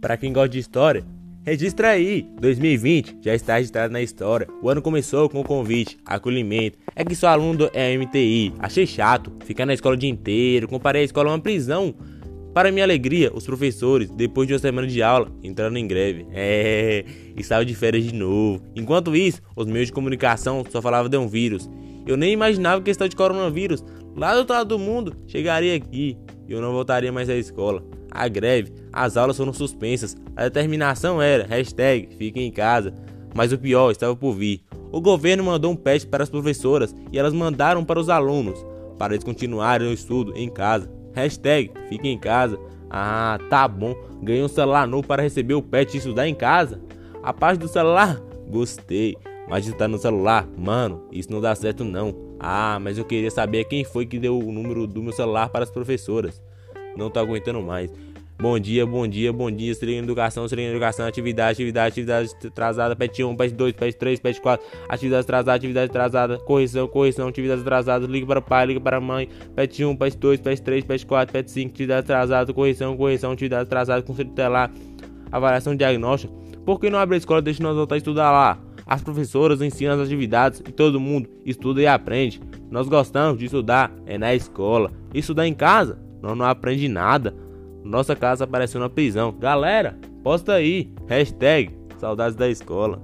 para quem gosta de história, registra aí. 2020 já está registrado na história. O ano começou com o convite, acolhimento. É que sou aluno é MTI. Achei chato ficar na escola o dia inteiro. Comparei a escola a uma prisão. Para minha alegria, os professores, depois de uma semana de aula, entraram em greve. É, e saiu de férias de novo. Enquanto isso, os meios de comunicação só falavam de um vírus. Eu nem imaginava que a questão de coronavírus lá do outro lado do mundo chegaria aqui e eu não voltaria mais à escola. A greve, as aulas foram suspensas, a determinação era hashtag fiquem em casa, mas o pior estava por vir. O governo mandou um patch para as professoras e elas mandaram para os alunos, para eles continuarem o estudo em casa. Hashtag fiquem em casa. Ah, tá bom. Ganhei um celular novo para receber o patch e estudar em casa. A parte do celular? Gostei. Mas de estar no celular, mano, isso não dá certo não. Ah, mas eu queria saber quem foi que deu o número do meu celular para as professoras. Não tô aguentando mais. Bom dia, bom dia, bom dia, Seria educação, seria educação, atividade, atividade, atividade atrasada, pet 1, pet 2, pet 3, pet 4, atividade atrasada, atividade atrasada, correção, correção, atividade atrasada, liga para o pai, liga para a mãe, pet 1, pet 2, pet 3, pet 4, pet 5, atividade atrasada, correção, correção, atividade atrasada, conselho tutelar, avaliação diagnóstica. Por que não abre a escola e deixa nós voltar a estudar lá? As professoras ensinam as atividades e todo mundo estuda e aprende. Nós gostamos de estudar, é na escola. Estudar em casa, nós não aprende nada. Nossa casa pareceu uma prisão. Galera, posta aí. Hashtag saudades da escola.